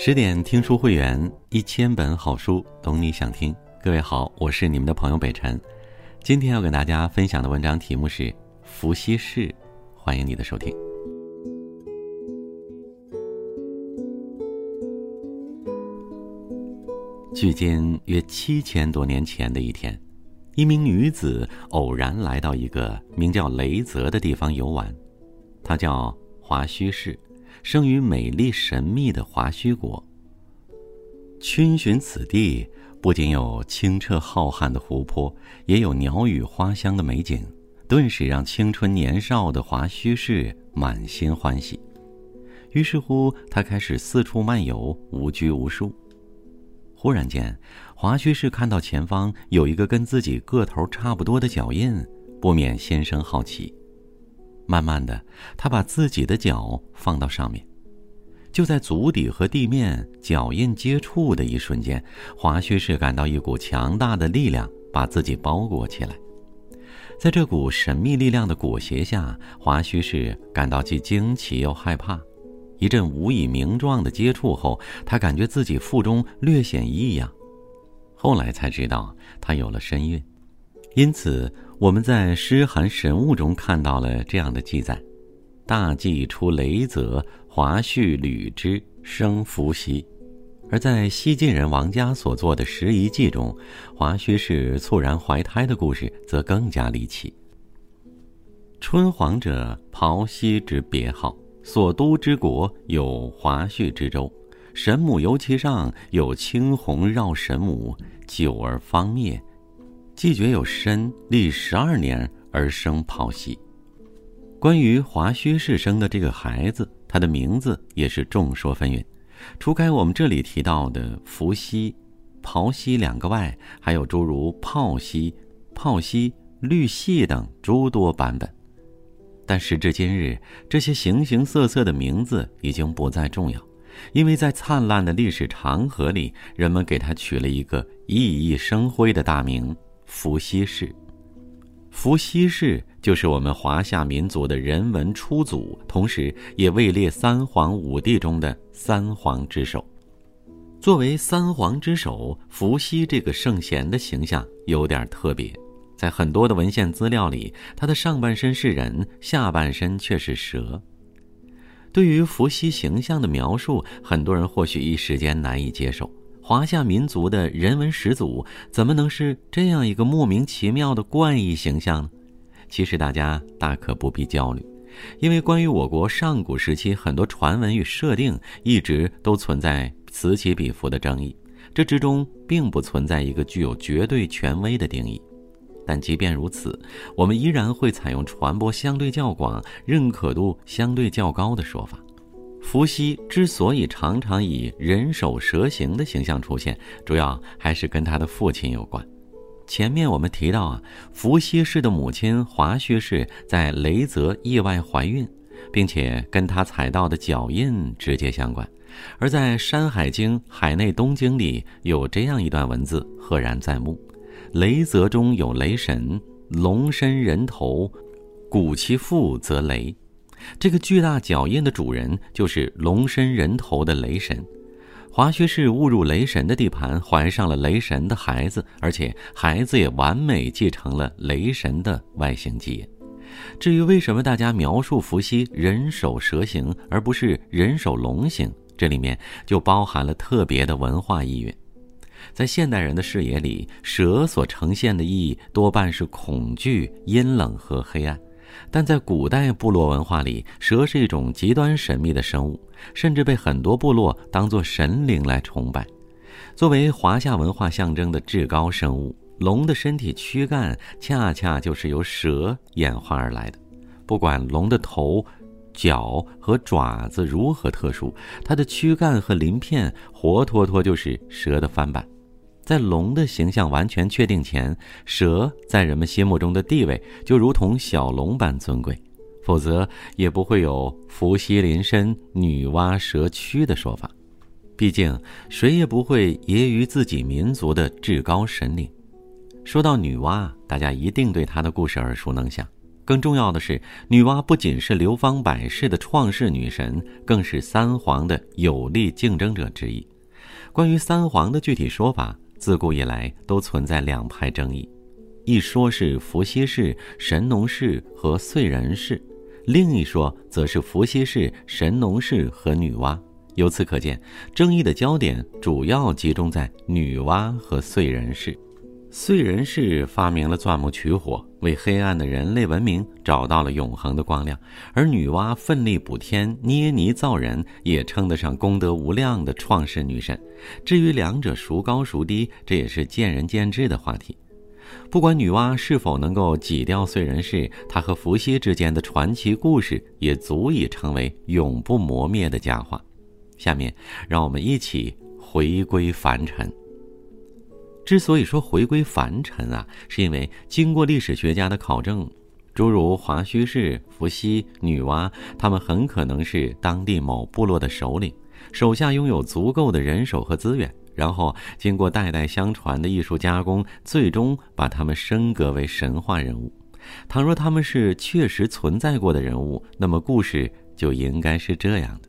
十点听书会员，一千本好书，懂你想听。各位好，我是你们的朋友北辰。今天要跟大家分享的文章题目是《伏羲氏》，欢迎你的收听。距今约七千多年前的一天，一名女子偶然来到一个名叫雷泽的地方游玩，她叫华胥氏。生于美丽神秘的华胥国。逡巡此地，不仅有清澈浩瀚的湖泊，也有鸟语花香的美景，顿时让青春年少的华胥氏满心欢喜。于是乎，他开始四处漫游，无拘无束。忽然间，华胥氏看到前方有一个跟自己个头差不多的脚印，不免心生好奇。慢慢的，他把自己的脚放到上面，就在足底和地面脚印接触的一瞬间，华胥氏感到一股强大的力量把自己包裹起来。在这股神秘力量的裹挟下，华胥氏感到既惊奇又害怕。一阵无以名状的接触后，他感觉自己腹中略显异样，后来才知道他有了身孕，因此。我们在《诗函神物》中看到了这样的记载：“大祭出雷泽，华胥履之，生伏羲。”而在西晋人王家所作的《拾遗记》中，华胥氏猝然怀胎的故事则更加离奇。春皇者，庖溪之别号，所都之国有华胥之州，神母游其上，有青红绕神母，久而方灭。既觉有身，历十二年而生庖溪。关于华胥氏生的这个孩子，他的名字也是众说纷纭。除开我们这里提到的伏羲、庖溪两个外，还有诸如泡溪、泡溪、绿系等诸多版本。但时至今日，这些形形色色的名字已经不再重要，因为在灿烂的历史长河里，人们给他取了一个熠熠生辉的大名。伏羲氏，伏羲氏就是我们华夏民族的人文初祖，同时也位列三皇五帝中的三皇之首。作为三皇之首，伏羲这个圣贤的形象有点特别，在很多的文献资料里，他的上半身是人，下半身却是蛇。对于伏羲形象的描述，很多人或许一时间难以接受。华夏民族的人文始祖怎么能是这样一个莫名其妙的怪异形象呢？其实大家大可不必焦虑，因为关于我国上古时期很多传闻与设定一直都存在此起彼伏的争议，这之中并不存在一个具有绝对权威的定义。但即便如此，我们依然会采用传播相对较广、认可度相对较高的说法。伏羲之所以常常以人首蛇形的形象出现，主要还是跟他的父亲有关。前面我们提到啊，伏羲氏的母亲华胥氏在雷泽意外怀孕，并且跟他踩到的脚印直接相关。而在《山海经·海内东经》里有这样一段文字，赫然在目：雷泽中有雷神，龙身人头，古其父则雷。这个巨大脚印的主人就是龙身人头的雷神，华胥氏误入雷神的地盘，怀上了雷神的孩子，而且孩子也完美继承了雷神的外形基因。至于为什么大家描述伏羲人首蛇形而不是人首龙形，这里面就包含了特别的文化意蕴。在现代人的视野里，蛇所呈现的意义多半是恐惧、阴冷和黑暗。但在古代部落文化里，蛇是一种极端神秘的生物，甚至被很多部落当作神灵来崇拜。作为华夏文化象征的至高生物，龙的身体躯干恰恰就是由蛇演化而来的。不管龙的头、脚和爪子如何特殊，它的躯干和鳞片活脱脱就是蛇的翻版。在龙的形象完全确定前，蛇在人们心目中的地位就如同小龙般尊贵，否则也不会有“伏羲临身，女娲蛇躯”的说法。毕竟，谁也不会揶揄自己民族的至高神灵。说到女娲，大家一定对她的故事耳熟能详。更重要的是，女娲不仅是流芳百世的创世女神，更是三皇的有力竞争者之一。关于三皇的具体说法，自古以来都存在两派争议。一说是伏羲氏、神农氏和燧人氏，另一说则是伏羲氏、神农氏和女娲。由此可见，争议的焦点主要集中在女娲和燧人氏。燧人氏发明了钻木取火，为黑暗的人类文明找到了永恒的光亮；而女娲奋力补天、捏泥造人，也称得上功德无量的创世女神。至于两者孰高孰低，这也是见仁见智的话题。不管女娲是否能够挤掉燧人氏，她和伏羲之间的传奇故事也足以成为永不磨灭的佳话。下面，让我们一起回归凡尘。之所以说回归凡尘啊，是因为经过历史学家的考证，诸如华胥氏、伏羲、女娲，他们很可能是当地某部落的首领，手下拥有足够的人手和资源，然后经过代代相传的艺术加工，最终把他们升格为神话人物。倘若他们是确实存在过的人物，那么故事就应该是这样的。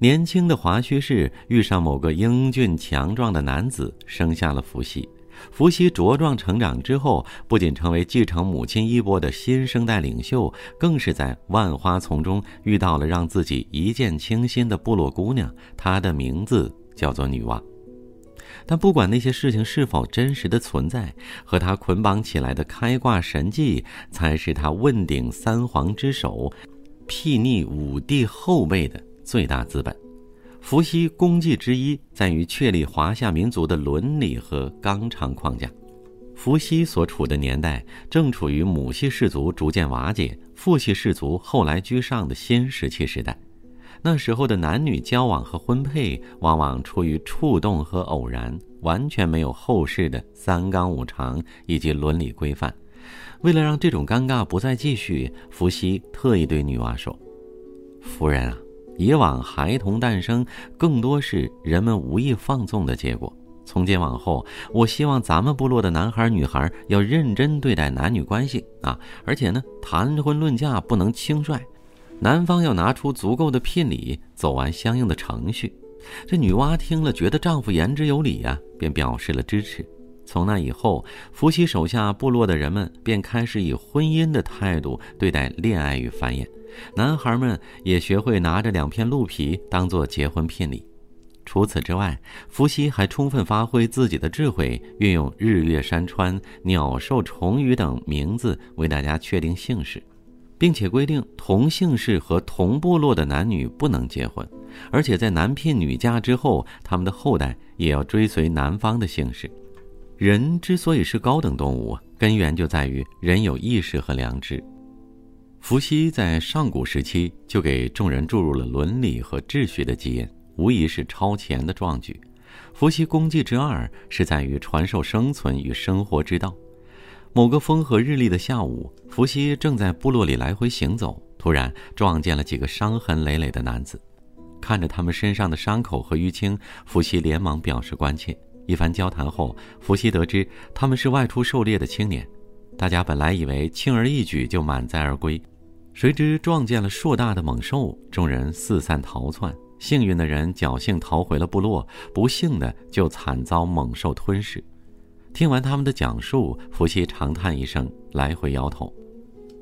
年轻的华胥氏遇上某个英俊强壮的男子，生下了伏羲。伏羲茁壮成长之后，不仅成为继承母亲衣钵的新生代领袖，更是在万花丛中遇到了让自己一见倾心的部落姑娘，她的名字叫做女娲。但不管那些事情是否真实的存在，和他捆绑起来的开挂神迹，才是他问鼎三皇之首、睥睨五帝后辈的。最大资本，伏羲功绩之一在于确立华夏民族的伦理和纲常框架。伏羲所处的年代正处于母系氏族逐渐瓦解、父系氏族后来居上的新石器时代。那时候的男女交往和婚配往往出于触动和偶然，完全没有后世的三纲五常以及伦理规范。为了让这种尴尬不再继续，伏羲特意对女娲说：“夫人啊。”以往孩童诞生更多是人们无意放纵的结果。从今往后，我希望咱们部落的男孩女孩要认真对待男女关系啊！而且呢，谈婚论嫁不能轻率，男方要拿出足够的聘礼，走完相应的程序。这女娲听了，觉得丈夫言之有理呀，便表示了支持。从那以后，伏羲手下部落的人们便开始以婚姻的态度对待恋爱与繁衍。男孩们也学会拿着两片鹿皮当做结婚聘礼。除此之外，伏羲还充分发挥自己的智慧，运用日月山川、鸟兽虫鱼等名字为大家确定姓氏，并且规定同姓氏和同部落的男女不能结婚，而且在男聘女嫁之后，他们的后代也要追随男方的姓氏。人之所以是高等动物，根源就在于人有意识和良知。伏羲在上古时期就给众人注入了伦理和秩序的基因，无疑是超前的壮举。伏羲功绩之二是在于传授生存与生活之道。某个风和日丽的下午，伏羲正在部落里来回行走，突然撞见了几个伤痕累累的男子。看着他们身上的伤口和淤青，伏羲连忙表示关切。一番交谈后，伏羲得知他们是外出狩猎的青年。大家本来以为轻而易举就满载而归，谁知撞见了硕大的猛兽，众人四散逃窜。幸运的人侥幸逃回了部落，不幸的就惨遭猛兽吞噬。听完他们的讲述，伏羲长叹一声，来回摇头。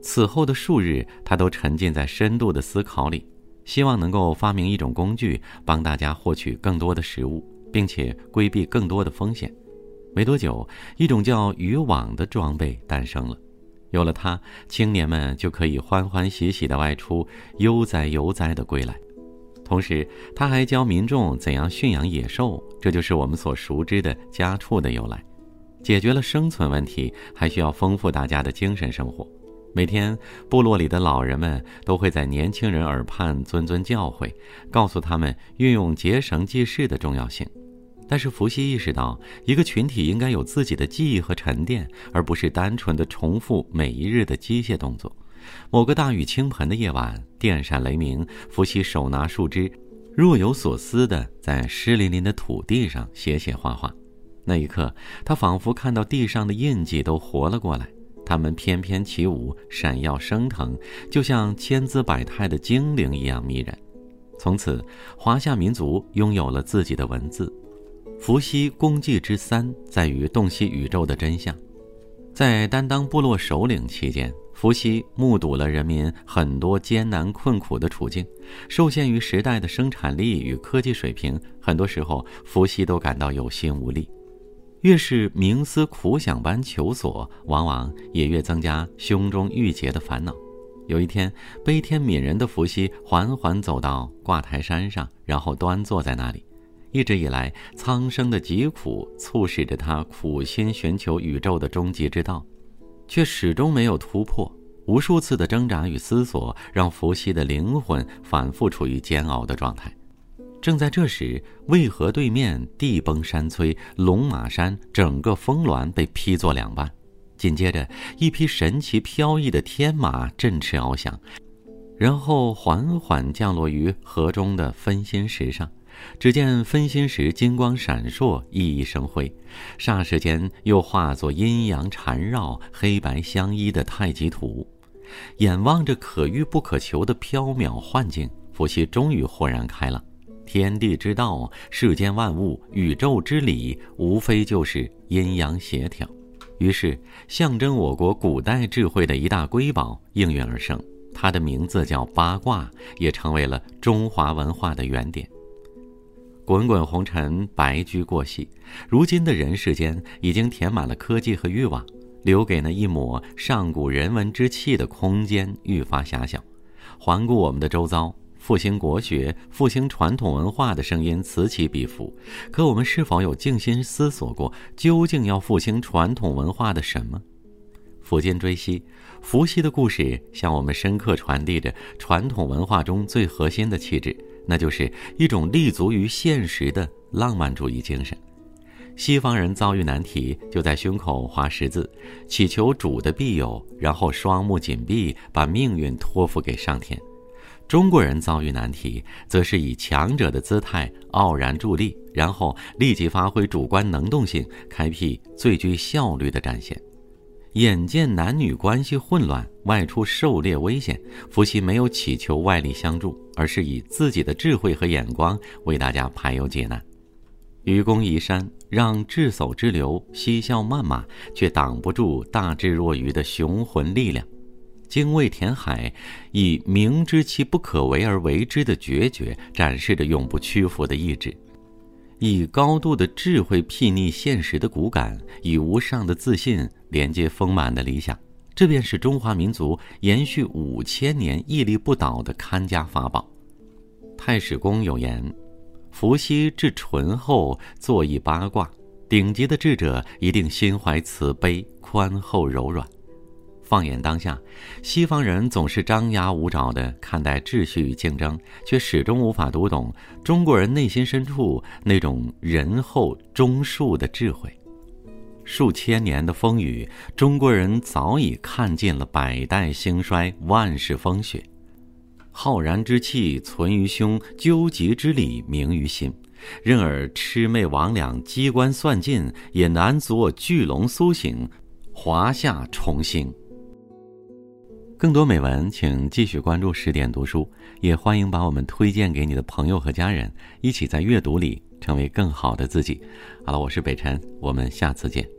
此后的数日，他都沉浸在深度的思考里，希望能够发明一种工具，帮大家获取更多的食物，并且规避更多的风险。没多久，一种叫渔网的装备诞生了。有了它，青年们就可以欢欢喜喜地外出，悠哉悠哉地归来。同时，他还教民众怎样驯养野兽，这就是我们所熟知的家畜的由来。解决了生存问题，还需要丰富大家的精神生活。每天，部落里的老人们都会在年轻人耳畔谆谆教诲，告诉他们运用结绳记事的重要性。但是伏羲意识到，一个群体应该有自己的记忆和沉淀，而不是单纯的重复每一日的机械动作。某个大雨倾盆的夜晚，电闪雷鸣，伏羲手拿树枝，若有所思地在湿淋淋的土地上写写画画。那一刻，他仿佛看到地上的印记都活了过来。它们翩翩起舞，闪耀升腾，就像千姿百态的精灵一样迷人。从此，华夏民族拥有了自己的文字。伏羲功绩之三在于洞悉宇宙的真相。在担当部落首领期间，伏羲目睹了人民很多艰难困苦的处境，受限于时代的生产力与科技水平，很多时候伏羲都感到有心无力。越是冥思苦想般求索，往往也越增加胸中郁结的烦恼。有一天，悲天悯人的伏羲缓缓走到挂台山上，然后端坐在那里。一直以来，苍生的疾苦促使着他苦心寻求宇宙的终极之道，却始终没有突破。无数次的挣扎与思索，让伏羲的灵魂反复处于煎熬的状态。正在这时，渭河对面地崩山摧，龙马山整个峰峦被劈作两半。紧接着，一匹神奇飘逸的天马振翅翱翔，然后缓缓降落于河中的分心石上。只见分心石金光闪烁，熠熠生辉，霎时间又化作阴阳缠绕、黑白相依的太极图。眼望着可遇不可求的缥缈幻境，伏羲终于豁然开朗。天地之道，世间万物，宇宙之理，无非就是阴阳协调。于是，象征我国古代智慧的一大瑰宝应运而生，它的名字叫八卦，也成为了中华文化的原点。滚滚红尘，白驹过隙，如今的人世间已经填满了科技和欲望，留给那一抹上古人文之气的空间愈发狭小。环顾我们的周遭。复兴国学、复兴传统文化的声音此起彼伏，可我们是否有静心思索过，究竟要复兴传统文化的什么？抚今追昔，伏羲的故事向我们深刻传递着传统文化中最核心的气质，那就是一种立足于现实的浪漫主义精神。西方人遭遇难题，就在胸口画十字，祈求主的庇佑，然后双目紧闭，把命运托付给上天。中国人遭遇难题，则是以强者的姿态傲然伫立，然后立即发挥主观能动性，开辟最具效率的战线。眼见男女关系混乱，外出狩猎危险，伏羲没有祈求外力相助，而是以自己的智慧和眼光为大家排忧解难。愚公移山，让智叟之流嬉笑谩骂，却挡不住大智若愚的雄浑力量。精卫填海，以明知其不可为而为之的决绝，展示着永不屈服的意志；以高度的智慧睥睨现实的骨感，以无上的自信连接丰满的理想。这便是中华民族延续五千年屹立不倒的看家法宝。太史公有言：“伏羲至醇厚，坐以八卦。”顶级的智者一定心怀慈悲、宽厚、柔软。放眼当下，西方人总是张牙舞爪地看待秩序与竞争，却始终无法读懂中国人内心深处那种仁厚忠恕的智慧。数千年的风雨，中国人早已看尽了百代兴衰、万世风雪。浩然之气存于胸，究极之理明于心。任尔魑魅魍魉机关算尽，也难阻我巨龙苏醒，华夏重兴。更多美文，请继续关注十点读书，也欢迎把我们推荐给你的朋友和家人，一起在阅读里成为更好的自己。好了，我是北辰，我们下次见。